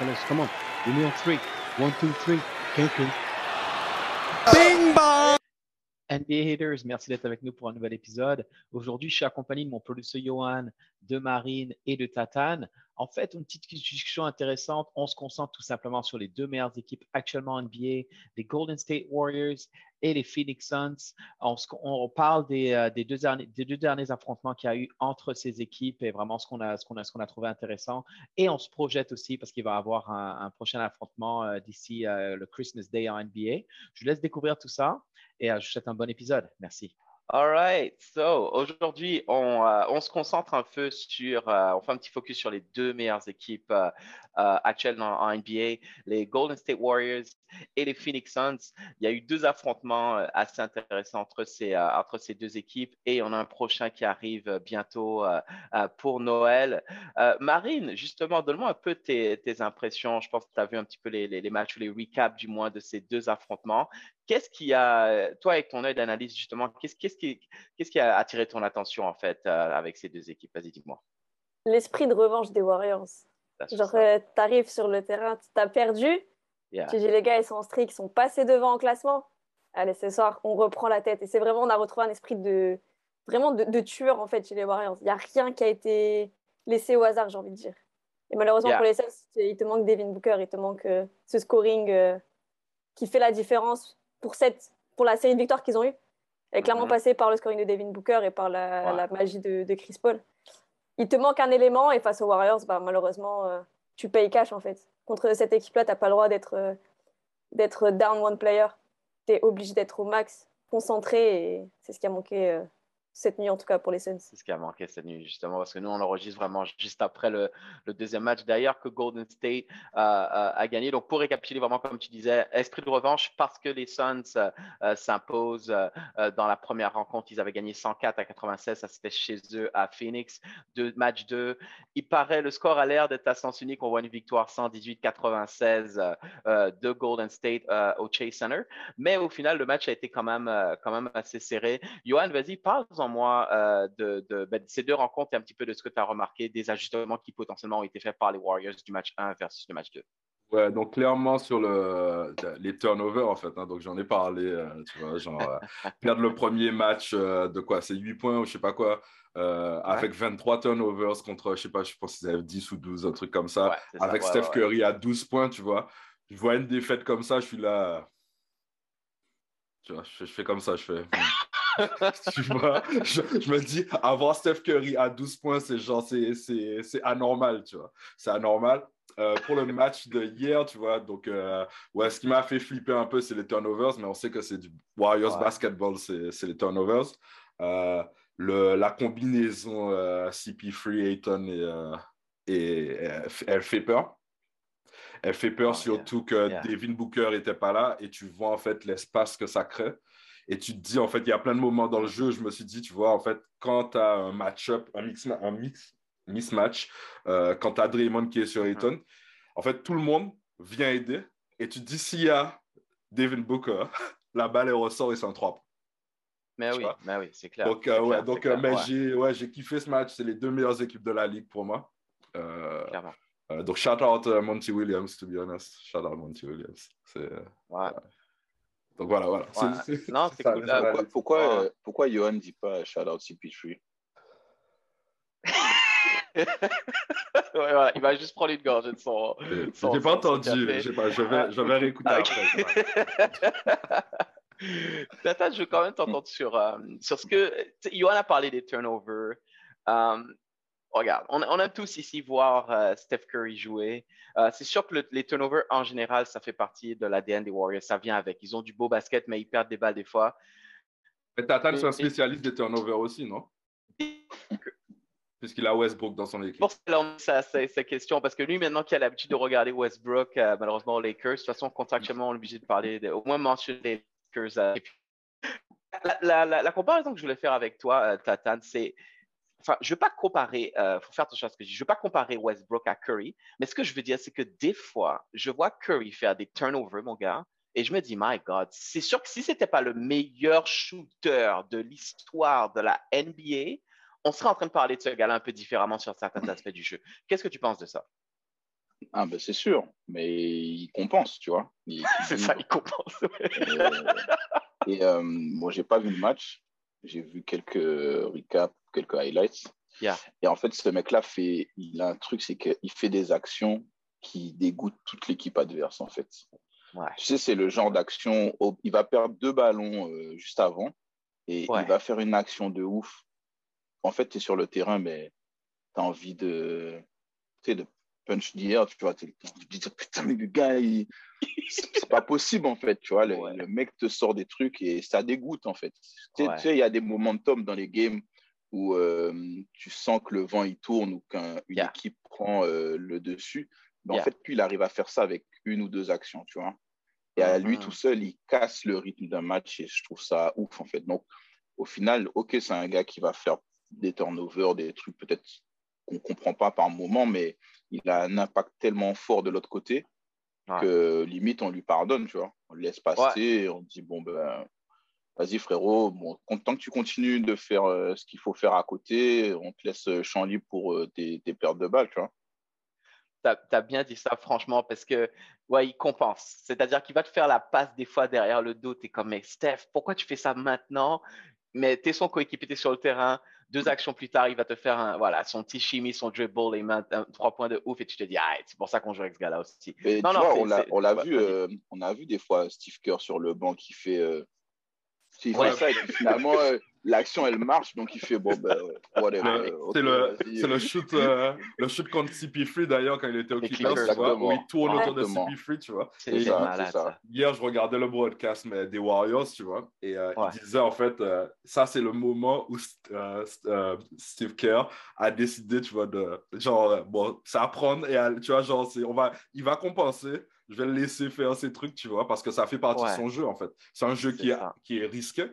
Come on. Give me on three. One, two, three. Quelqu'un. Bing bong! NBA Haters, merci d'être avec nous pour un nouvel épisode. Aujourd'hui, je suis accompagné de mon producteur Johan, de Marine et de Tatane. En fait, une petite discussion intéressante. On se concentre tout simplement sur les deux meilleures équipes actuellement en NBA, les Golden State Warriors et les Phoenix Suns. On, parle des, euh, des deux derniers, affrontements qu'il y a eu entre ces équipes et vraiment ce qu'on a, trouvé intéressant. Et on se projette aussi parce qu'il va y avoir un, un prochain affrontement euh, d'ici euh, le Christmas Day en NBA. Je vous laisse découvrir tout ça et je vous souhaite un bon épisode. Merci. All right. So, aujourd'hui, on, euh, on se concentre un peu sur, euh, on fait un petit focus sur les deux meilleures équipes euh, actuelles en NBA, les Golden State Warriors et les Phoenix Suns. Il y a eu deux affrontements assez intéressants entre ces, deux équipes et on a un prochain qui arrive bientôt pour Noël. Marine, justement, donne-moi un peu tes, impressions. Je pense que tu as vu un petit peu les, les matchs ou les recaps du moins de ces deux affrontements. Qu'est-ce qui a, toi, avec ton œil d'analyse, justement, qu'est-ce qu'est-ce qui, qu'est-ce qui a attiré ton attention, en fait, euh, avec ces deux équipes? Vas-y, dis-moi. L'esprit de revanche des Warriors. That's Genre, euh, t'arrives sur le terrain, t'as perdu, Yeah. tu dis les gars, ils sont en streak, ils sont passés devant en classement. Allez, ce soir, on reprend la tête. Et c'est vraiment, on a retrouvé un esprit de vraiment de, de tueur, en fait, chez les Warriors. Il n'y a rien qui a été laissé au hasard, j'ai envie de dire. Et malheureusement, Yeah. pour les Suns, il te manque Devin Booker, il te manque euh, ce scoring euh, qui fait la différence pour, cette, pour la série de victoires qu'ils ont eues. Elle est clairement passée par le scoring de Devin Booker et par la, Ouais. la magie de, de Chris Paul. Il te manque un élément et face aux Warriors, bah, malheureusement, euh, tu payes cash en fait. Contre cette équipe-là, tu n'as pas le droit d'être euh, d'être down one player. Tu es obligé d'être au max, concentré et c'est ce qui a manqué euh, cette nuit en tout cas pour les Suns. C'est ce qui a manqué cette nuit, justement, parce que nous, on enregistre vraiment juste après le, deuxième match. D'ailleurs, que Golden State euh, euh, a gagné. Donc, pour récapituler, vraiment, comme tu disais, esprit de revanche parce que les Suns euh, euh, s'imposent dans la première rencontre. Ils avaient gagné 104 à 96. Ça, c'était chez eux à Phoenix. Deux, match 2. Il paraît, le score a l'air d'être à sens unique. On voit une victoire 118-96 euh, euh, de Golden State au Chase Center. Mais au final, le match a été quand même, quand même assez serré. Johan, vas-y, parle-en moi euh, de, de, ben, de ces deux rencontres et un petit peu de ce que tu as remarqué, des ajustements qui potentiellement ont été faits par les Warriors du match 1 versus le match 2. Ouais, donc clairement sur le, les turnovers, en fait. hein, donc j'en ai parlé, euh, tu vois, genre euh, perdre le premier match euh, de quoi C'est 8 points ou je sais pas quoi, avec 23 turnovers contre, je sais pas, je pense qu'ils avaient 10 ou 12, un truc comme ça. Ouais, c'est ça, avec ouais, Steph. Curry à 12 points, tu vois. Je vois une défaite comme ça, je suis là. Tu vois, je, je fais comme ça, je fais. Tu vois, je, je me dis, avoir Steph Curry à 12 points, c'est genre, c'est, c'est, c'est anormal, tu vois. C'est anormal. Euh, pour le match de hier, tu vois, donc, euh, ouais, ce qui m'a fait flipper un peu, c'est les turnovers, mais on sait que c'est du Warriors Ouais. basketball, c'est, c'est les turnovers. Euh, le, la combinaison euh, CP3, Ayton et, et elle, elle fait peur. Elle fait peur Oh, surtout que Yeah. Devin Booker n'était pas là et tu vois en fait l'espace que ça crée. Et tu te dis, en fait, il y a plein de moments dans le jeu, je me suis dit, tu vois, en fait, quand tu as un match-up, un mix, un mix, mismatch, euh, quand tu as Draymond qui est sur. Ayton, en fait, tout le monde vient aider. Et tu te dis, s'il y a Devin Booker, la balle, elle ressort et c'est un 3 Mais Tu oui, mais oui, c'est clair. Donc, euh, ouais, clair, donc euh, clair, mais ouais, j'ai ouais, kiffé ce match. C'est les deux meilleures équipes de la ligue pour moi. Euh, clairement. euh, donc, shout out Monty Williams, to be honest. Shout out Monty Williams. C'est, Ouais. Donc, voilà, voilà. Non, c'est ça, cool. ça, Euh, la Pourquoi, pourquoi, Ouais. euh, pourquoi Johan ne dit pas shout out CP3 ouais, voilà, il va juste prendre une gorgée de son. J'ai son- j'ai pas entendu. Pas, je, vais, je vais réécouter Ah, après. Tata, je veux quand même t'entendre sur, euh, sur ce que. Johan a parlé des turnovers. Euh, regarde, on, on aime tous ici voir euh, Steph Curry jouer. Euh, c'est sûr que le- les turnovers en général, ça fait partie de l'ADN des Warriors. Ça vient avec. Ils ont du beau basket, mais ils perdent des balles des fois. Mais Tatane, c'est un spécialiste des turnovers aussi, non? Puisqu'il a Westbrook dans son équipe. Pour ça, ça c'est sa question, parce que lui, maintenant qu'il a l'habitude de regarder Westbrook, euh, malheureusement, aux Lakers, de toute façon, contractuellement, on est obligé de parler, de, au moins mentionner les Lakers. la, la- la comparaison que je voulais faire avec toi, Tatane, c'est. Enfin, je ne veux pas comparer, il faut faire attention à ce que je dis. Je ne veux pas comparer Westbrook à Curry, mais ce que je veux dire, c'est que des fois, je vois Curry faire des turnovers, mon gars, et je me dis, my God, c'est sûr que si ce n'était pas le meilleur shooter de l'histoire de la NBA, on serait en train de parler de ce gars-là un peu différemment sur certains aspects du jeu. Qu'est-ce que tu penses de ça? Ah, ben c'est sûr, mais il compense, tu vois. C'est ça, il compense. Euh, et euh, bon, j'ai pas vu le match. J'ai vu quelques recaps, quelques highlights. Yeah. Et en fait, ce mec-là fait, il a un truc, c'est qu'il fait des actions qui dégoûtent toute l'équipe adverse, en fait. Ouais. Tu sais, c'est le genre d'action, il va perdre deux ballons euh, juste avant et Ouais. il va faire une action de ouf. En fait, tu es sur le terrain, mais tu as envie de, de punch d'hier, tu vois, tu as envie de dire, putain, mais le gars, il- c'est pas possible, en fait, tu vois, le, Ouais. le mec te sort des trucs et ça dégoûte, en fait. Tu sais, Ouais. tu sais, il y a des momentum dans les games où euh, tu sens que le vent, il tourne ou qu'une Yeah. équipe prend euh, le dessus. Mais Yeah. en fait, lui, il arrive à faire ça avec une ou deux actions, tu vois. Et à lui Mhm. tout seul, il casse le rythme d'un match et je trouve ça ouf, en fait. Donc, au final, OK, c'est un gars qui va faire des turnovers, des trucs peut-être qu'on ne comprend pas par moment, mais il a un impact tellement fort de l'autre côté Ouais. que limite, on lui pardonne, tu vois. On le laisse passer et on dit, bon, ben, vas-y, frérot, bon, tant que tu continues de faire euh, ce qu'il faut faire à côté, on te laisse euh, champ libre pour euh, tes, tes pertes de balles, tu vois. tu as, bien dit ça, franchement, parce que, ouais, il compense. C'est-à-dire qu'il va te faire la passe des fois derrière le dos. Tu es comme, mais Steph, pourquoi tu fais ça maintenant? Mais tu es son coéquipier, tu sur le terrain. Deux actions plus tard, il va te faire un, voilà, son petit chimie, son dribble, un, un- trois points de ouf. Et tu te dis, ah, c'est pour ça qu'on joue avec ce gars-là aussi. Mais Non, tu non, vois, on l'a, vu, euh, on a vu des fois Steve Kerr sur le banc qui fait, euh, qui fait ça et puis finalement euh, l'action elle marche donc il fait bon ben whatever. Mais euh, c'est le, c'est le shoot, euh, le shoot contre CP3 d'ailleurs quand il était au Clippers, tu vois, où il tourne autour de Exactement. CP3, tu vois. C'est C'est c'est ça, malade, c'est ça. ça. Hier, je regardais le broadcast mais, des Warriors, tu vois, et euh, Ouais. il disait en fait, euh, ça c'est le moment où euh, euh, Steve Kerr a décidé, tu vois, de genre, euh, bon, c'est à prendre et à- tu vois, genre, c'est, on va, il va compenser, je vais le laisser faire ses trucs, tu vois, parce que ça fait partie Ouais. de son jeu en fait. C'est un jeu qui est, qui est risqué.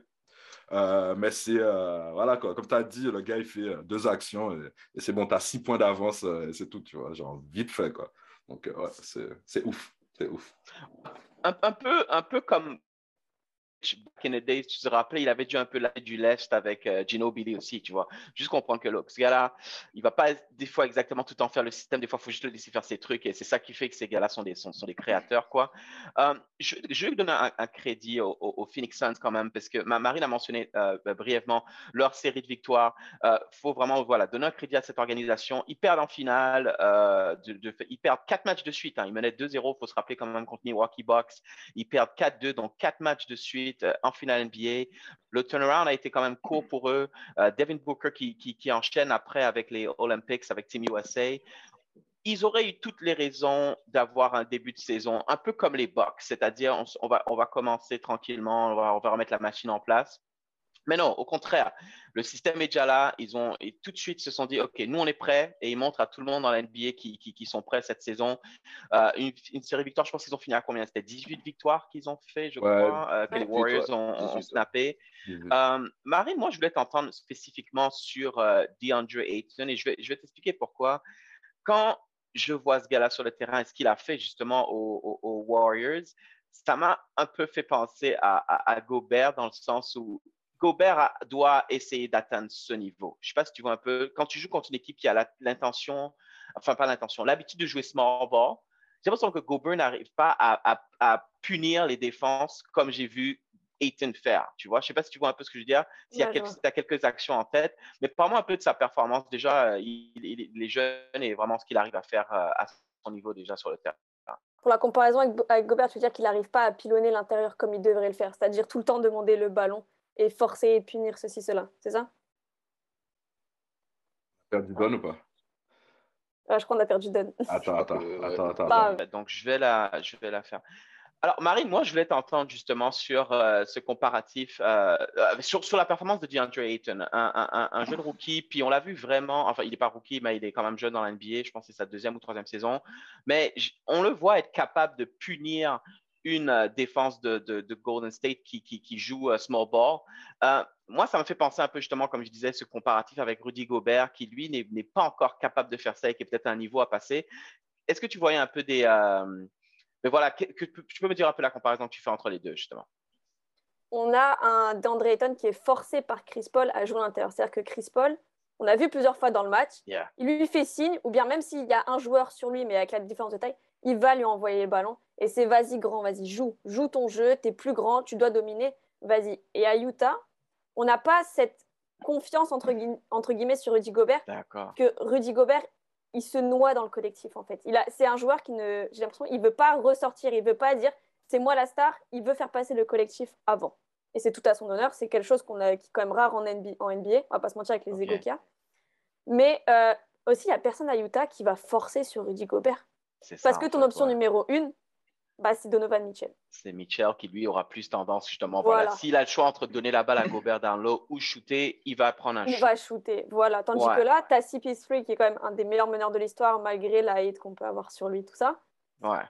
Euh, mais c'est, euh, voilà quoi, comme tu as dit, le gars il fait euh, deux actions et, et c'est bon, tu as six points d'avance et c'est tout, tu vois, genre vite fait quoi. Donc, ouais, c'est, c'est ouf, c'est ouf. un, un peu, un peu comme back in the days, tu te rappelles, il avait dû un peu lâcher du lest avec euh, Gino Billy aussi, tu vois. Juste comprendre que ce gars-là, il va pas des fois exactement tout en faire le système, des fois, il faut juste le laisser faire ses trucs et c'est ça qui fait que ces gars-là sont des, sont, sont des créateurs, quoi. Euh, je, je vais donner un, crédit aux au, au Phoenix Suns quand même, parce que ma, Marine a mentionné euh, brièvement leur série de victoires. Il euh, faut vraiment voilà, donner un crédit à cette organisation. Ils perdent en finale, ils perdent quatre matchs de suite. Hein. Ils menaient 2-0, il faut se rappeler quand même contre Milwaukee Bucks. Ils perdent 4-2, donc quatre matchs de suite euh, en finale NBA. Le turnaround a été quand même court pour eux. Euh, Devin Booker qui, enchaîne après avec les Olympics, avec Team USA. Ils auraient eu toutes les raisons d'avoir un début de saison un peu comme les Bucks, c'est-à-dire on, va, commencer tranquillement, on va remettre la machine en place. Mais non, au contraire, le système est déjà là. Ils ont et tout de suite se sont dit, OK, nous on est prêts et ils montrent à tout le monde dans la NBA qui, qui, qui sont prêts cette saison. Euh, une, une, série de victoires, je pense qu'ils ont fini à combien? C'était 18 victoires qu'ils ont fait, je ouais, crois, euh, que les Warriors ont, 18, ont, snappé. Euh, Marine, moi je voulais t'entendre spécifiquement sur DeAndre Ayton et je vais, je vais t'expliquer pourquoi. Quand je vois ce gars-là sur le terrain et ce qu'il a fait justement aux, aux, aux Warriors, ça m'a un peu fait penser à, à, à Gobert dans le sens où Gobert doit essayer d'atteindre ce niveau. Je ne sais pas si tu vois un peu, quand tu joues contre une équipe qui a l'intention, enfin pas l'intention, l'habitude de jouer small ball, j'ai l'impression que Gobert n'arrive pas à, à, à, punir les défenses comme j'ai vu Ayton faire. Tu vois, je ne sais pas si tu vois un peu ce que je veux dire, s'il y a quelques, as quelques actions en tête, mais parle-moi un peu de sa performance. Déjà, il, il, il est jeune et vraiment ce qu'il arrive à faire euh, à son niveau déjà sur le terrain. Pour la comparaison avec, avec Gobert, tu veux dire qu'il n'arrive pas à pilonner l'intérieur comme il devrait le faire, c'est-à-dire tout le temps demander le ballon et forcer et punir ceci, cela. C'est ça? Perdu Don ou pas? Ah, Je crois qu'on a perdu Don. Attends, attends, attends, attends, bah, attends. Donc, je vais, la, je vais la faire. Alors, Marine, moi, je voulais t'entendre justement sur euh, ce comparatif, euh, euh, sur, sur, la performance de DeAndre Ayton, un, un, un jeune rookie. Puis on l'a vu vraiment, enfin, il n'est pas rookie, mais il est quand même jeune dans la NBA. Je pense que c'est sa deuxième ou troisième saison. Mais on le voit être capable de punir une défense de, de, de Golden State qui, qui, qui joue small ball. moi, ça me fait penser un peu justement, comme je disais, ce comparatif avec Rudy Gobert, qui lui n'est pas encore capable de faire ça et qui est peut-être un niveau à passer. Est-ce que tu voyais un peu des mais voilà, que, tu peux me dire un peu la comparaison que tu fais entre les deux, justement? On a un D'Andre Ayton qui est forcé par Chris Paul à jouer à l'intérieur. C'est-à-dire que Chris Paul, on a vu plusieurs fois dans le match, il lui fait signe, ou bien même s'il y a un joueur sur lui, mais avec la différence de taille, il va lui envoyer les ballons. Et c'est vas-y grand, vas-y, joue, joue ton jeu, tu es plus grand, tu dois dominer, vas-y. Et à Utah, on n'a pas cette confiance entre, entre guillemets sur Rudy Gobert que Rudy Gobert il se noie dans le collectif en fait. C'est un joueur qui ne, j'ai l'impression, il veut pas ressortir, il veut pas dire c'est moi la star, il veut faire passer le collectif avant. Et c'est tout à son honneur, c'est quelque chose qu'on a, qui est quand même rare en NBA, en NBA on va pas se mentir avec les okay. qu'il y a. Mais euh, aussi, il n'y a personne à Utah qui va forcer sur Rudy Gobert. Parce que ton option numéro une, bah, c'est Donovan Mitchell. C'est Mitchell qui, lui, aura plus tendance, justement. Voilà. S'il a le choix entre donner la balle à Gobert dans l'eau ou shooter, il va prendre un il shoot. Il va shooter, voilà. Tandis que là, tu as CP3 qui est quand même un des meilleurs meneurs de l'histoire, malgré la hate qu'on peut avoir sur lui, tout ça. Ouais.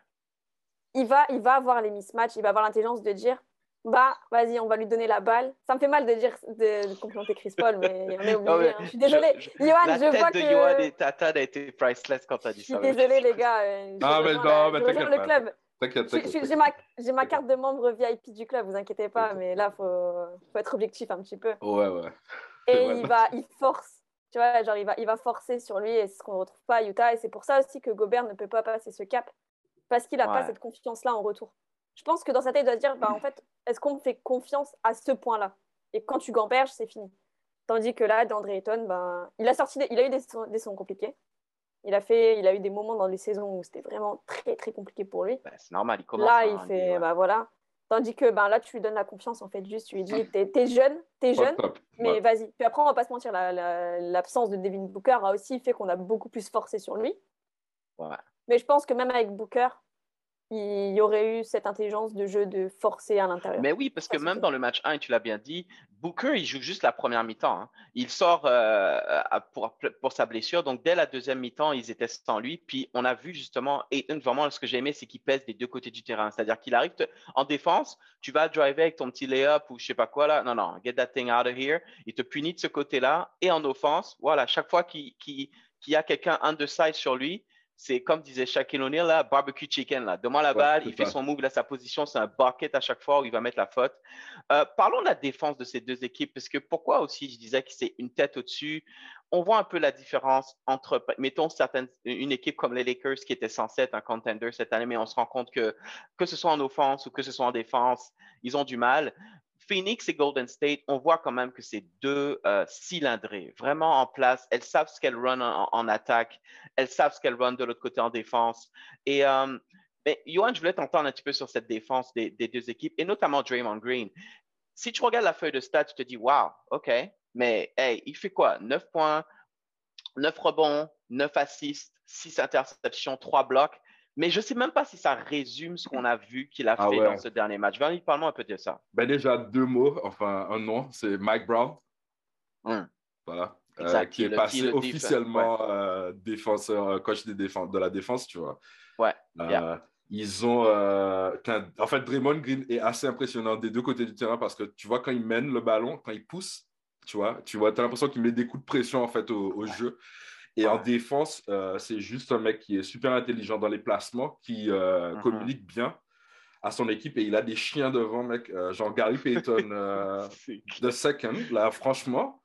Il va, il va avoir les mismatchs, il va avoir l'intelligence de dire bah, vas-y, on va lui donner la balle. Ça me fait mal de dire de, de complimenter Chris Paul, mais on est obligé. hein. Je suis désolée. Je, je, Johan, la je tête vois de que. Johan et Tata a été priceless quand tu as dit ça. Je suis désolée, les gars. Euh, ah, mais non, mais t'inquiète le club. T'inquiète, t'inquiète. J'ai ma, ma, carte de membre VIP du club, vous inquiétez pas, mais là, il faut, faut, être objectif un petit peu. Ouais, ouais. Et il, va, il force, tu vois, genre, il va, il va forcer sur lui, et c'est ce qu'on ne retrouve pas à Utah. Et c'est pour ça aussi que Gobert ne peut pas passer ce cap, parce qu'il n'a ouais. pas cette confiance-là en retour. Je pense que dans sa tête, il doit se dire, bah, en fait, est-ce qu'on me fait confiance à ce point-là? Et quand tu gamberges, c'est fini. Tandis que là, d'André Ayton, ben, il, a sorti des, il a eu des, des sons compliqués. Il a, fait, il a eu des moments dans les saisons où c'était vraiment très, très compliqué pour lui. Bah, c'est normal, il commence. Là, il fait, ouais. bah voilà. Tandis que ben, là, tu lui donnes la confiance, en fait, juste, tu lui dis, t'es es jeune, t'es jeune, mais Ouais. vas-y. Puis après, on va pas se mentir, l'absence la, la, de Devin Booker a aussi fait qu'on a beaucoup plus forcé sur lui. Ouais. Mais je pense que même avec Booker, il y aurait eu cette intelligence de jeu de forcer à l'intérieur. Mais oui, parce que même dans le match 1, et tu l'as bien dit, Booker, il joue juste la première mi-temps. Hein. Il sort euh, pour, pour, sa blessure. Donc, dès la deuxième mi-temps, ils étaient sans lui. Puis, on a vu justement, et vraiment, ce que j'ai aimé, c'est qu'il pèse des deux côtés du terrain. C'est-à-dire qu'il arrive te, en défense, tu vas driver avec ton petit lay-up ou je sais pas quoi là. Non, non, get that thing out of here. Il te punit de ce côté-là. Et en offense, voilà, chaque fois qu'il qu qu y a quelqu'un underside sur lui, c'est comme disait Shaquille O'Neal, là, barbecue chicken. Là. Demande la balle, il fait son move, a sa position, c'est un bucket à chaque fois où il va mettre la faute. Euh, parlons de la défense de ces deux équipes, parce que pourquoi aussi je disais que c'est une tête au-dessus? On voit un peu la différence entre, mettons, certaines, une équipe comme les Lakers qui était censée être un contender cette année, mais on se rend compte que, que ce soit en offense ou que ce soit en défense, ils ont du mal. Phoenix et Golden State, on voit quand même que c'est deux euh, cylindrées, vraiment en place. Elles savent ce qu'elles run en, attaque, elles savent ce qu'elles run de l'autre côté en défense. Et euh, mais, Johan, je voulais t'entendre un petit peu sur cette défense des, des, deux équipes, et notamment Draymond Green. Si tu regardes la feuille de stats, tu te dis, wow, OK, mais hey, il fait quoi? 9 points, 9 rebonds, 9 assists, 6 interceptions, 3 blocs. Mais je ne sais même pas si ça résume ce qu'on a vu qu'il a fait ah ouais. dans ce dernier match. Vanny, parle-moi un peu de ça. Ben déjà, deux mots, enfin un nom, c'est Mike Brown. Hum. Voilà. Euh, qui est le, passé le officiellement ouais. euh, défenseur, coach des défense, de la défense, tu vois. Ouais. Euh, yeah. Ils ont. euh, en fait, Draymond Green est assez impressionnant des deux côtés du terrain parce que tu vois, quand il mène le ballon, quand il pousse, tu vois, tu vois, as l'impression qu'il met des coups de pression en fait au, au ouais. jeu. Et ouais. en défense, euh, c'est juste un mec qui est super intelligent dans les placements, qui euh, mm -hmm. communique bien à son équipe et il a des chiens devant, mec. Euh, genre Gary Payton, The Second, là, franchement.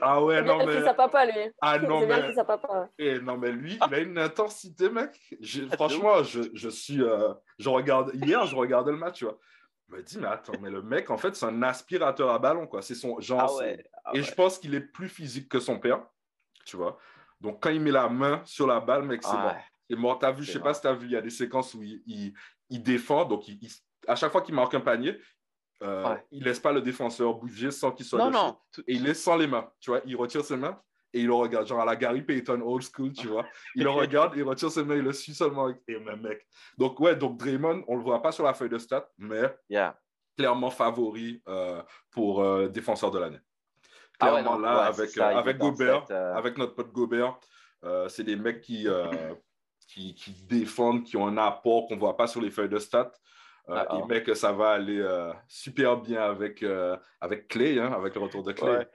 ah ouais, non, mais. C'est sa papa, lui. Ah non, mais. Bien sa papa. Et non, mais lui, il a une intensité, mec. Je... Franchement, je, je suis. Je regarde. Hier, je regardais le match, tu vois. Je me dis, mais attends, mais le mec, en fait, c'est un aspirateur à ballon, quoi. C'est son genre. Ah ouais, ah et ouais. je pense qu'il est plus physique que son père, tu vois. Donc, quand il met la main sur la balle, mec, c'est Ah bon. ouais. C'est mort. T'as vu, je sais pas si t'as vu, il y a des séquences où il, il, il défend. Donc, il, il- à chaque fois qu'il marque un panier, euh, Ouais. il laisse pas le défenseur bouger sans qu'il soit Non, dessus. non. Et il laisse sans les mains, tu vois. Il retire ses mains et il le regarde, genre à la Gary Payton old school, tu vois. Il le regarde, il retire ses mains, il le suit seulement avec et même mec. Donc, ouais, donc Draymond, on le voit pas sur la feuille de stats, mais clairement favori euh, pour euh, défenseur de l'année. Ah clairement là, avec, euh, avec Gobert, avec notre pote Gobert, c'est des mecs qui, qui, qui, défendent, qui ont un apport qu'on ne voit pas sur les feuilles de stats. Ah, et mec, ça va aller super bien avec, avec Clay, hein, avec le retour de Clay.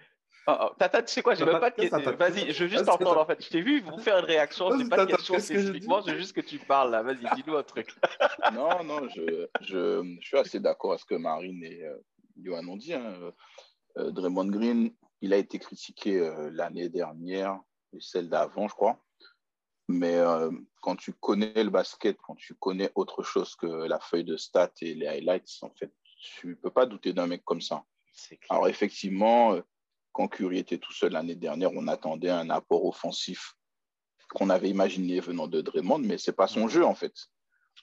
Oh, oh. Tata, tu sais quoi, j'ai même pas de question. Vas-y, je veux juste entendre en fait. Je t'ai vu vous faire une réaction, c'est pas de question spécifiquement, je veux juste que tu parles là. Vas-y, dis-nous un truc. non, non, je, je, je, suis assez d'accord avec ce que Marine et euh, Johan ont dit. Hein. Euh, Draymond Green, il a été critiqué euh, l'année dernière et celle d'avant, je crois. Mais euh, quand tu connais le basket, quand tu connais autre chose que la feuille de stats et les highlights, en fait, tu peux pas douter d'un mec comme ça. Alors effectivement, quand Curry était tout seul l'année dernière, on attendait un apport offensif qu'on avait imaginé venant de Draymond, mais c'est pas son jeu en fait.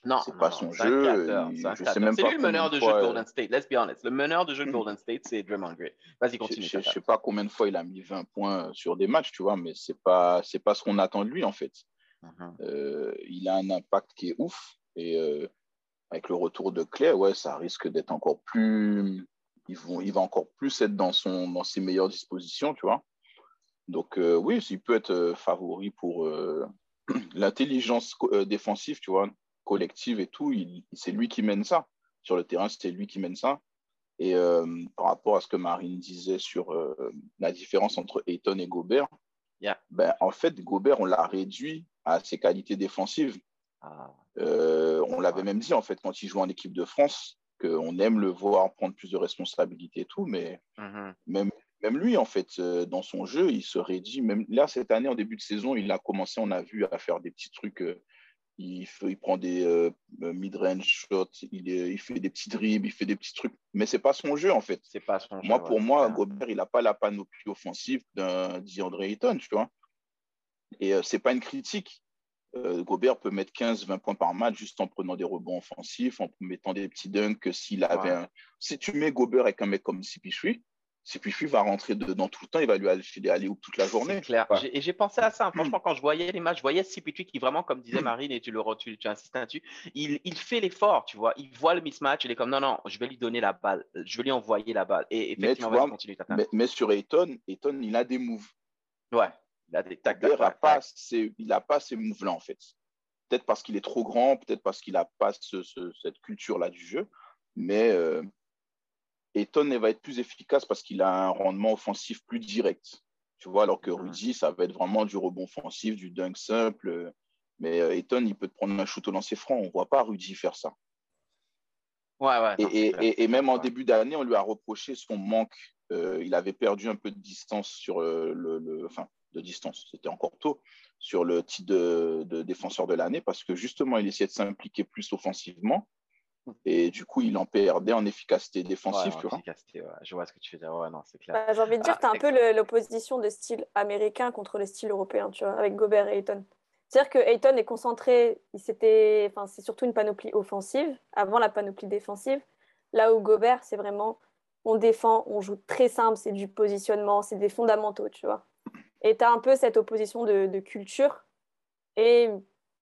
Non, c'est pas son jeu. C'est lui le meneur de jeu de Golden State. Let's be honest. Le meneur de jeu de hmm. Golden State, c'est Draymond Green. Vas-y, continue. Je, ne sais pas combien de fois il a mis 20 points sur des matchs, tu vois, mais c'est pas c'est pas ce qu'on attend de lui en fait. Uh-huh. Euh, il a un impact qui est ouf et euh, avec le retour de Claire, ouais, ça risque d'être encore plus il va encore plus être dans, son, dans ses meilleures dispositions, tu vois. Donc, euh, oui, il peut être euh, favori pour euh, l'intelligence défensive, tu vois, collective et tout. C'est lui qui mène ça. Sur le terrain, c'est lui qui mène ça. Et par rapport à ce que Marine disait sur la différence entre Ayton et Gobert, ben, en fait, Gobert, on l'a réduit à ses qualités défensives. Ah. on l'avait même dit, en fait, quand il joue en équipe de France, qu'on aime le voir prendre plus de responsabilités et tout, mais mm-hmm. même, même lui, en fait, euh, dans son jeu, il se rédit. Même là, cette année, en début de saison, il a commencé, on a vu, à faire des petits trucs il, prend des euh, euh, mid-range shots, il, fait des petits dribbles, il fait des petits trucs, mais c'est pas son jeu en fait. C'est pas son jeu, Moi, pour moi, Gobert, il n'a pas la panoplie offensive d'un DeAndre Ayton, tu vois. Et euh, c'est pas une critique. Euh, Gobert peut mettre 15-20 points par match juste en prenant des rebonds offensifs, en mettant des petits dunks s'il avait un... Si tu mets Gobert avec un mec comme CP3, Sipifi va rentrer dedans tout le temps, il va lui aller des allées toute la journée. clair. Et j'ai pensé à ça. Hmm. Franchement, quand je voyais les matchs, je voyais Sipifi qui vraiment, comme disait hmm. Marine, et tu le tu, tu insistes là-dessus, il, il, fait l'effort, tu vois. Il voit le mismatch, il est comme non, non, je vais lui donner la balle, je vais lui envoyer la balle. Et effectivement, mais, vois, mais, mais, sur Eton, Eton, il a des moves. Ouais, il a des tacs. Il n'a pas, ces, ces moves-là, en fait. Peut-être parce qu'il est trop grand, peut-être parce qu'il n'a pas cette culture-là du jeu, mais. Euh, Eton va être plus efficace parce qu'il a un rendement offensif plus direct. Tu vois, alors que. Rudy, ça va être vraiment du rebond offensif, du dunk simple. Mais euh, Eton, il peut te prendre un shoot au lancer franc. On ne voit pas Rudy faire ça. Ouais, ouais, et, même en début d'année, on lui a reproché son manque. Euh, il avait perdu un peu de distance sur le, le, enfin, de distance, c'était encore tôt, sur le titre de, défenseur de l'année parce que justement, il essayait de s'impliquer plus offensivement. Et du coup, il en perdait en efficacité défensive. Je vois ce que tu veux dire. non, c'est clair. Bah, j'ai envie de dire, tu as un peu l'opposition de style américain contre le style européen, tu vois, avec Gobert et Ayton. C'est-à-dire que Ayton est concentré, c'était, enfin, c'est surtout une panoplie offensive avant la panoplie défensive. Là où Gobert, c'est vraiment, on défend, on joue très simple, c'est du positionnement, c'est des fondamentaux, tu vois. Et tu as un peu cette opposition de, culture. Et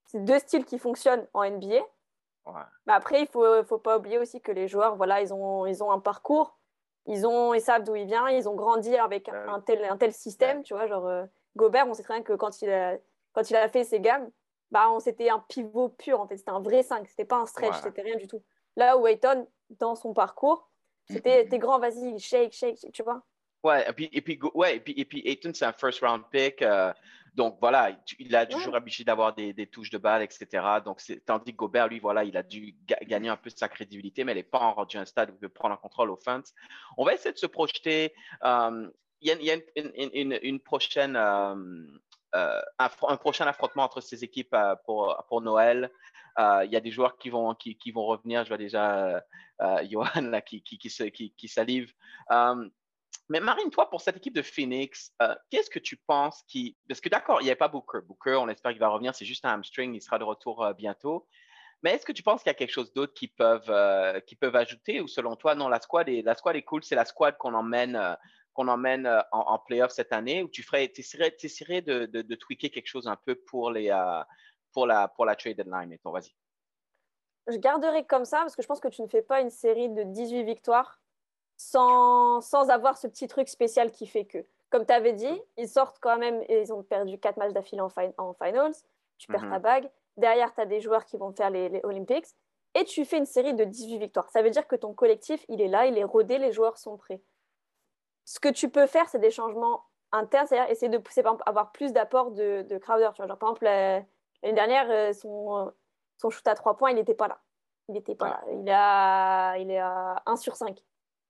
c'est deux styles qui fonctionnent en NBA. Mais après, il ne faut, faut, pas oublier aussi que les joueurs, voilà, ils ont, ils ont un parcours, ils, ont, ils savent d'où ils viennent, ils ont grandi avec un, tel, un tel système. Tu vois, genre, euh, Gobert, on sait très bien que quand il a, quand il a fait ses gammes, bah, c'était un pivot pur, en fait. C'était un vrai 5, c'était pas un stretch, c'était rien du tout. Là où Ayton, dans son parcours, c'était t'es grand, vas-y, shake, shake, tu vois. Ouais, et puis, et puis, ouais, et puis, et puis Ayton, c'est un first round pick. Euh, donc voilà, il a toujours habitué d'avoir des, des, touches de balle, etc. Donc, tandis que Gobert, lui, voilà, il a dû gagner un peu de sa crédibilité, mais il n'est pas en rendu un stade où il peut prendre un contrôle offense. On va essayer de se projeter. Euh, il y a, une, une, prochaine, euh, un, prochain affrontement entre ces équipes pour, pour Noël. Il y a des joueurs qui vont, qui, qui vont revenir. Je vois déjà Johan là, qui, qui, qui, qui salive. Mais Marine, toi, pour cette équipe de Phoenix, euh, qu'est-ce que tu penses qui. Parce que d'accord, il n'y avait pas Booker. Booker, on espère qu'il va revenir, c'est juste un hamstring, il sera de retour euh, bientôt. Mais est-ce que tu penses qu'il y a quelque chose d'autre qu'ils peuvent, euh, peuvent ajouter ou selon toi, non, la squad est, la squad est cool, c'est la squad qu'on emmène, qu'on emmène en, en playoff cette année ou tu ferais, essaierais, de, de, de, tweaker quelque chose un peu pour, les, pour, la, pour la trade deadline, vas-y. Je garderai comme ça parce que je pense que tu ne fais pas une série de 18 victoires sans, sans avoir ce petit truc spécial qui fait que. Comme tu avais dit, ils sortent quand même, et ils ont perdu 4 matchs d'affilée en, en, finals, tu perds ta mhm. bague. Derrière, tu as des joueurs qui vont faire les, les, Olympics et tu fais une série de 18 victoires. Ça veut dire que ton collectif, il est là, il est rodé, les joueurs sont prêts. Ce que tu peux faire, c'est des changements internes, c'est-à-dire essayer de pousser, par exemple, avoir plus d'apports de, de Crowder. Tu vois, genre, par exemple, l'année dernière, euh, son, son shoot à 3 points, il n'était pas là. Il n'était pas là. Il à, il est à 1 sur 5.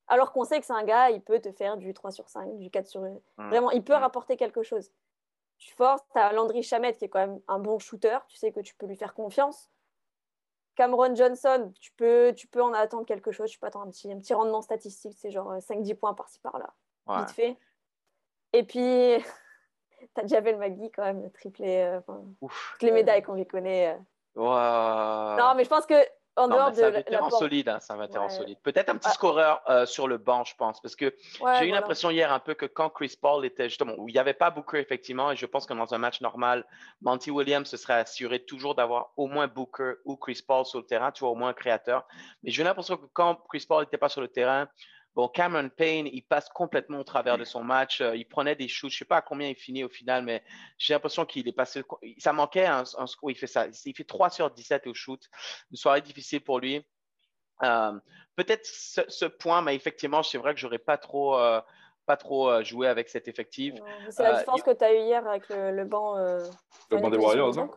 Alors qu'on sait que c'est un gars, il peut te faire du 3 sur 5, du 4 sur... Mmh. Vraiment, il peut mmh. rapporter quelque chose. Tu forces, tu as Landry Chamette qui est quand même un bon shooter, tu sais que tu peux lui faire confiance. Cameron Johnson, tu peux, tu peux en attendre quelque chose, tu peux attendre un petit, un petit rendement statistique, c'est genre 5-10 points par-ci par-là, vite fait. Et puis, tu as Javel Magui quand même, triplé, euh, toutes les médailles qu'on lui connaît. Euh. Non, mais je pense que en dehors de un vétéran solide, hein, c'est un vétéran solide. Peut-être un petit ah. scoreur euh, sur le banc, je pense, parce que j'ai eu l'impression hier un peu que quand Chris Paul était justement où il n'y avait pas Booker effectivement, et je pense que dans un match normal, Monty Williams se serait assuré toujours d'avoir au moins Booker ou Chris Paul sur le terrain, tu vois, au moins un créateur. Mais j'ai l'impression que quand Chris Paul n'était pas sur le terrain, Bon, Cameron Payne, il passe complètement au travers de son match. Euh, il prenait des shoots. Je ne sais pas à combien il finit au final, mais j'ai l'impression qu'il est passé. Ça manquait un, score. Il fait ça. Il fait 3 sur 17 au shoot. Une soirée difficile pour lui. Euh, peut-être ce, point, mais effectivement, c'est vrai que j'aurais pas trop. Euh, pas trop joué avec cet effectif. C'est la différence que tu as eu hier avec le, banc. le banc des Warriors, hein?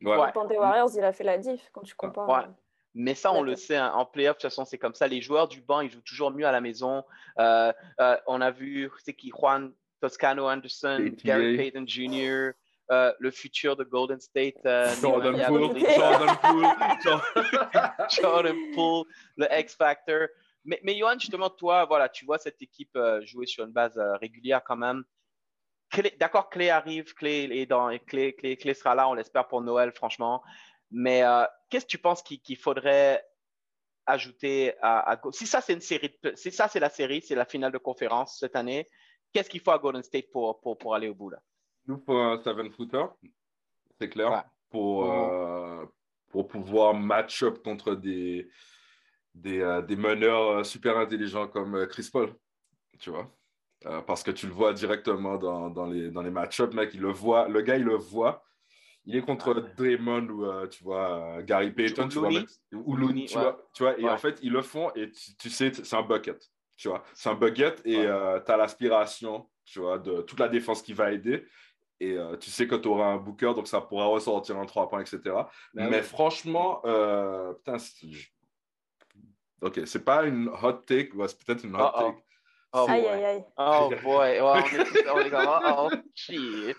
Le banc des Warriors, il a fait la diff quand tu compares. Mais ça, on le sait, hein, en playoff, de toute façon, c'est comme ça. Les joueurs du banc, ils jouent toujours mieux à la maison. Euh, euh, on a vu, c'est qui, Juan Toscano Anderson, Gary Payton Jr., euh, le futur de Golden State. Jordan Poole. Jordan Poole. Jordan Poole, le X-Factor. Mais, mais Johan, justement, toi, voilà, tu vois cette équipe jouer sur une base régulière quand même. D'accord, Clé arrive, Clé, est dans, Clé, Clé, Clé sera là, on l'espère pour Noël, franchement. Mais euh, qu'est-ce que tu penses qu'il faudrait ajouter à, si ça c'est une série, si ça c'est la série, c'est la finale de conférence cette année, qu'est-ce qu'il faut à Golden State pour, pour, pour aller au bout là? Nous pour un seven footer, c'est clair, pour, euh, pour pouvoir match up contre des des, euh, des meneurs super intelligents comme Chris Paul, tu vois? parce que tu le vois directement dans, dans les, dans les match-ups, mec, il le voit, le gars, il le voit, il est contre ah, Draymond ou, euh, tu vois, euh, Gary Payton, tu vois, ou Looney, tu, vois, tu vois, et en fait, ils le font et tu, sais, c'est un bucket, tu vois. C'est un bucket et euh, tu as l'aspiration, tu vois, de toute la défense qui va aider. Et tu sais que tu auras un booker, donc ça pourra ressortir un 3 points, etc. Ben Mais franchement, putain, ok, c'est pas une hot take, c'est peut-être une hot take. Oh, aïe, aïe, aïe. Oh boy, on est, on est comme, oh shit.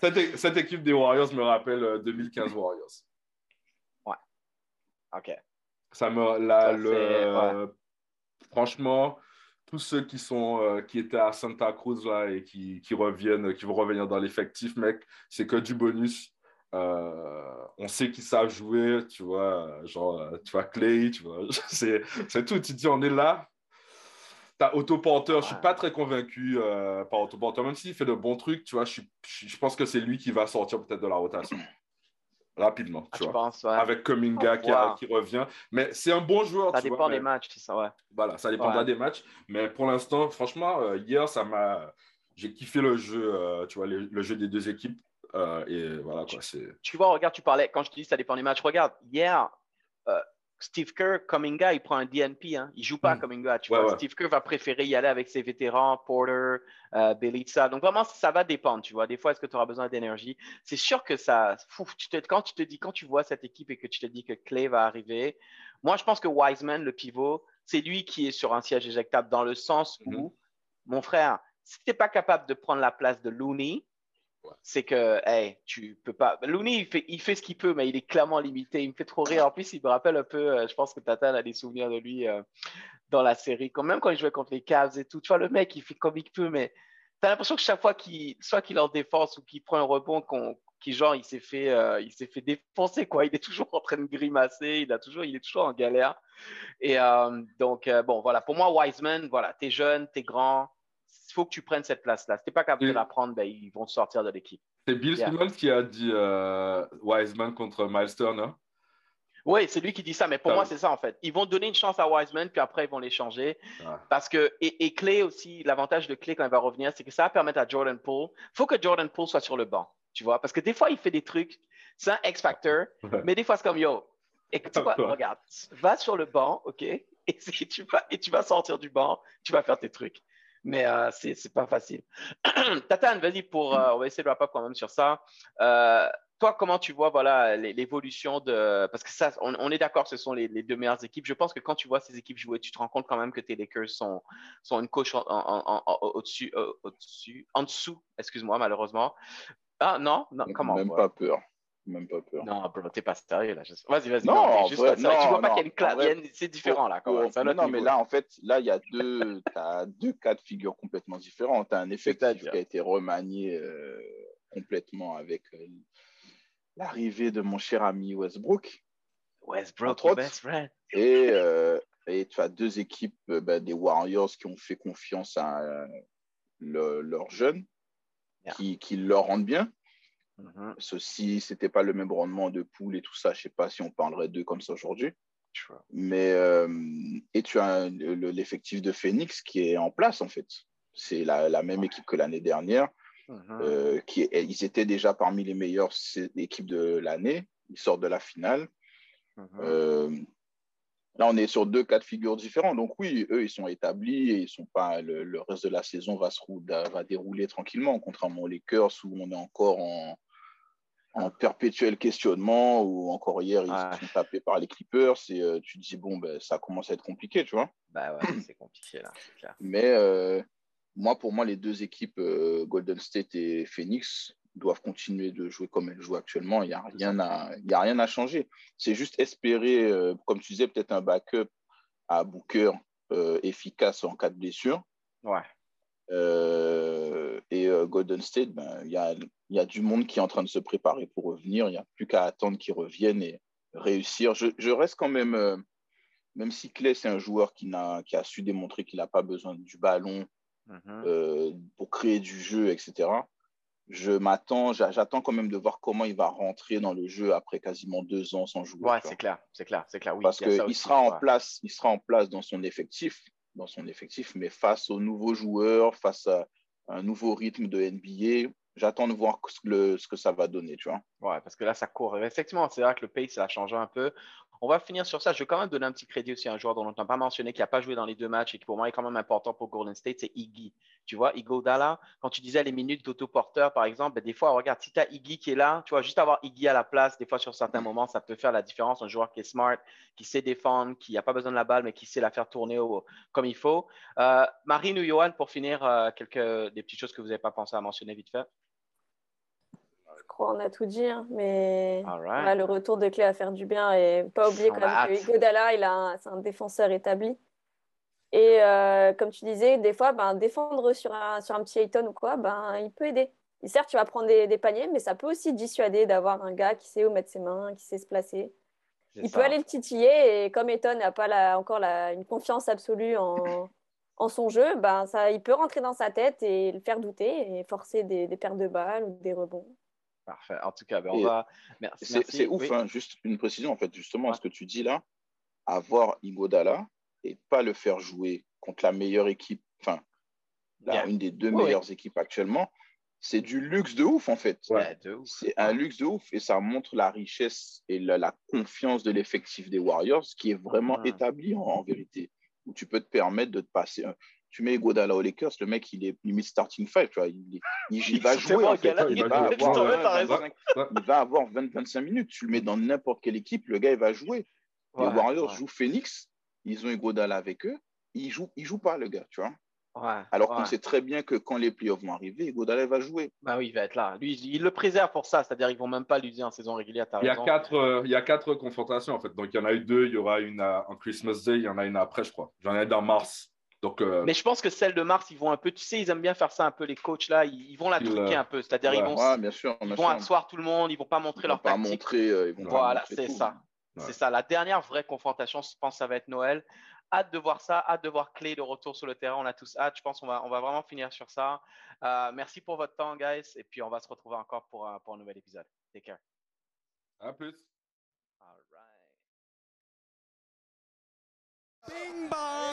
Cette, cette, équipe des Warriors me rappelle 2015 euh, Warriors. Ouais. OK. Ça me. La, le, Franchement, tous ceux qui, sont, euh, qui étaient à Santa Cruz là, et qui, qui, reviennent, qui vont revenir dans l'effectif, mec, c'est que du bonus. Euh, on sait qu'ils savent jouer, tu vois, genre, tu vois, Clay, tu vois, c'est tout. Tu dis, on est là, T'as Autoporteur, je suis pas très convaincu euh, par Autoporteur, même s'il fait de bons trucs, tu vois, je, je pense que c'est lui qui va sortir peut-être de la rotation. Rapidement, tu ah, vois. Avec Kuminga qui, qui, revient. Mais c'est un bon joueur. Ça dépend des matchs, c'est ça, ouais. Voilà, ça dépendra des matchs. Mais pour l'instant, franchement, euh, hier, ça m'a. J'ai kiffé le jeu, euh, tu vois, le jeu des deux équipes. et voilà, quoi. Tu, tu vois, regarde, tu parlais, quand je te dis ça dépend des matchs, regarde, hier, Steve Kerr, Kuminga, il prend un DNP. Hein. Il joue pas comme Kuminga. Tu vois, Steve Kerr va préférer y aller avec ses vétérans, Porter, euh, Belitza. Donc vraiment, ça va dépendre. Tu vois, des fois, est-ce que tu auras besoin d'énergie? C'est sûr que ça. tu te, quand tu te dis, quand tu vois cette équipe et que tu te dis que Clay va arriver, moi, je pense que Wiseman, le pivot, c'est lui qui est sur un siège éjectable dans le sens où, mm-hmm. mon frère, si tu n'es pas capable de prendre la place de Looney, c'est que, hey, tu peux pas. Looney, il fait, il fait ce qu'il peut, mais il est clairement limité. Il me fait trop rire. En plus, il me rappelle un peu, euh, je pense que Tata a des souvenirs de lui euh, dans la série. Quand même, quand il jouait contre les Cavs et tout, tu vois, le mec, il fait comme il peut, mais tu as l'impression que chaque fois qu'il, soit qu'il en défense ou qu'il prend un rebond, qu'on, qui genre, il s'est fait, euh, il s'est fait défoncer, quoi. Il est toujours en train de grimacer, il, a toujours, il est toujours en galère. Et donc, bon, voilà, pour moi, Wiseman, voilà, t'es jeune, t'es grand, il faut que tu prennes cette place-là. Si tu n'es pas capable de la prendre, ben, ils vont te sortir de l'équipe. C'est Bill Simmons qui a dit euh, Wiseman contre Miles Turner. Oui, c'est lui qui dit ça, mais pour moi, c'est ça en fait. Ils vont donner une chance à Wiseman, puis après, ils vont l'échanger. Parce que, et, Clay aussi, l'avantage de Clay quand il va revenir, c'est que ça va permettre à Jordan Poole. Il faut que Jordan Poole soit sur le banc, tu vois, parce que des fois, il fait des trucs, c'est un X-Factor, mais des fois, c'est comme yo. Et tu regarde, va sur le banc, OK, et tu, vas, et tu vas sortir du banc, tu vas faire tes trucs. Mais euh, c'est pas facile. Tatane, vas-y, pour, euh, on va essayer de wrap up quand même sur ça. Euh, toi, comment tu vois voilà l'évolution de parce que ça, on, est d'accord, ce sont les, deux meilleures équipes. Je pense que quand tu vois ces équipes jouer, tu te rends compte quand même que tes Lakers sont sont une coche au-dessus, euh, au-dessus, en dessous. Excuse-moi, malheureusement. Ah non, non, comment? Même pas peur. Même pas peur. Non, bro, t'es pas sérieux là. Vas-y, vas-y. Non, juste non, tu vois pas qu'il y a une classe. C'est différent là. Quand même. non, mais là, en fait, là, il y a deux, as deux cas de figure complètement différents. Tu as un effectif qui a été remanié euh, complètement avec euh, l'arrivée de mon cher ami Westbrook. Westbrook, best friend. Et, euh, et tu as deux équipes ben, des Warriors qui ont fait confiance à leurs jeunes, qui, qui, leur rendent bien. Mm-hmm. Ceci, c'était pas le même rendement de poule et tout ça. Je sais pas si on parlerait d'eux comme ça aujourd'hui. Mais et tu as l'effectif de Phoenix qui est en place en fait. C'est la, la, même équipe que l'année dernière. Mhm. Euh, qui, ils étaient déjà parmi les meilleures équipes de l'année. Ils sortent de la finale. Mhm. Euh, là, on est sur deux cas de figure différents. Donc oui, eux, ils sont établis et ils sont pas. Le, reste de la saison va se va dérouler tranquillement, contrairement aux Lakers où on est encore en, en perpétuel questionnement. Ou encore hier, ils se sont tapés par les Clippers. Et euh, tu te dis bon, ben, ça commence à être compliqué, tu vois. Bah ouais, c'est compliqué là. Mais moi, pour moi, les deux équipes, euh, Golden State et Phoenix, doivent continuer de jouer comme elles jouent actuellement. Il n'y a, rien à, a rien à changer. C'est juste espérer, euh, comme tu disais, peut-être un backup à Booker euh, efficace en cas de blessure. Ouais. et Golden State, ben, il y, a, y, a, du monde qui est en train de se préparer pour revenir. Il n'y a plus qu'à attendre qu'ils reviennent et réussir. Je, je reste quand même, même si Clay, c'est un joueur qui, a, qui a su démontrer qu'il n'a pas besoin du ballon Mhm. Euh, pour créer du jeu, etc. Je m'attends, j'attends quand même de voir comment il va rentrer dans le jeu après quasiment deux ans sans jouer. Ouais, c'est clair, c'est clair, c'est clair. Oui, Parce qu'il sera en place, il sera en place dans son effectif, dans son effectif, mais face aux nouveaux joueurs, face à un nouveau rythme de NBA, j'attends de voir ce que ça va donner, tu vois. Ouais, parce que là, ça court. Effectivement, c'est vrai que le pace, ça a changé un peu. On va finir sur ça. Je vais quand même donner un petit crédit aussi à un joueur dont on n'a pas mentionné, qui n'a pas joué dans les deux matchs et qui pour moi est quand même important pour Golden State, c'est Iggy. Tu vois, Dalla, quand tu disais les minutes d'autoporteur, par exemple, ben, des fois, regarde, si tu as Iggy qui est là, tu vois, juste avoir Iggy à la place, des fois, sur certains moments, ça peut faire la différence. Un joueur qui est smart, qui sait défendre, qui n'a pas besoin de la balle, mais qui sait la faire tourner comme il faut. Euh, Marine ou Johan, pour finir, euh, quelques des petites choses que vous n'avez pas pensé à mentionner vite fait crois on a tout dit, hein, mais le retour de Clé à faire du bien. Et pas oublier quand même que Godala, il a c'est un défenseur établi. Et euh, comme tu disais, des fois, ben, défendre sur un, sur un petit Ayton ou quoi, ben, il peut aider. Et certes, tu vas prendre des, paniers, mais ça peut aussi dissuader d'avoir un gars qui sait où mettre ses mains, qui sait se placer. Il peut aller le titiller et comme Ayton n'a pas encore la, une confiance absolue en, en son jeu, ben, ça, il peut rentrer dans sa tête et le faire douter et forcer des, des pertes de balles ou des rebonds. Parfait. En tout cas, ben, on va. Merci. C'est ouf, hein. juste une précision, en fait, justement, ce que tu dis là, avoir Igodala et pas le faire jouer contre la meilleure équipe, enfin, une des deux meilleures équipes actuellement, c'est du luxe de ouf, en fait. c'est un luxe de ouf et ça montre la richesse et la, confiance de l'effectif des Warriors qui est vraiment ah. établi en, vérité, où tu peux te permettre de te passer tu mets Godala aux Lakers, le mec, il est limite starting five, tu vois. Il, il, va jouer, en fait. Il, va avoir, 20-25 minutes. Tu le mets dans n'importe quelle équipe, le gars, il va jouer. les Warriors jouent Phoenix, ils ont Godala avec eux. Il joue, il joue pas, le gars, tu vois. Alors qu'on sait très bien que quand les playoffs vont arriver, Godala va jouer. Bah oui, il va être là. Lui, il le préserve pour ça, c'est-à-dire ils vont même pas l'user en saison régulière. Il y, a quatre, euh, il y a quatre confrontations en fait. Donc il y en a eu deux, il y aura une en Christmas Day, il y en a une après, je crois. J'en ai dans mars. Mais je pense que celle de mars, ils vont un peu, tu sais, ils aiment bien faire ça un peu, les coachs là, ils, vont la truquer un peu, c'est-à-dire ils vont, ouais, asseoir tout le monde, ils vont pas montrer ils leur vont. Pas montrer, ils vont voilà, c'est ça. Ouais. C'est ça, la dernière vraie confrontation, je pense, ça va être Noël. Hâte de voir ça, hâte de voir Clé de retour sur le terrain, on a tous hâte, je pense qu'on va, on va vraiment finir sur ça. Euh, merci pour votre temps, guys, et puis on va se retrouver encore pour, un nouvel épisode. Take care. À plus. All right. Bing bang.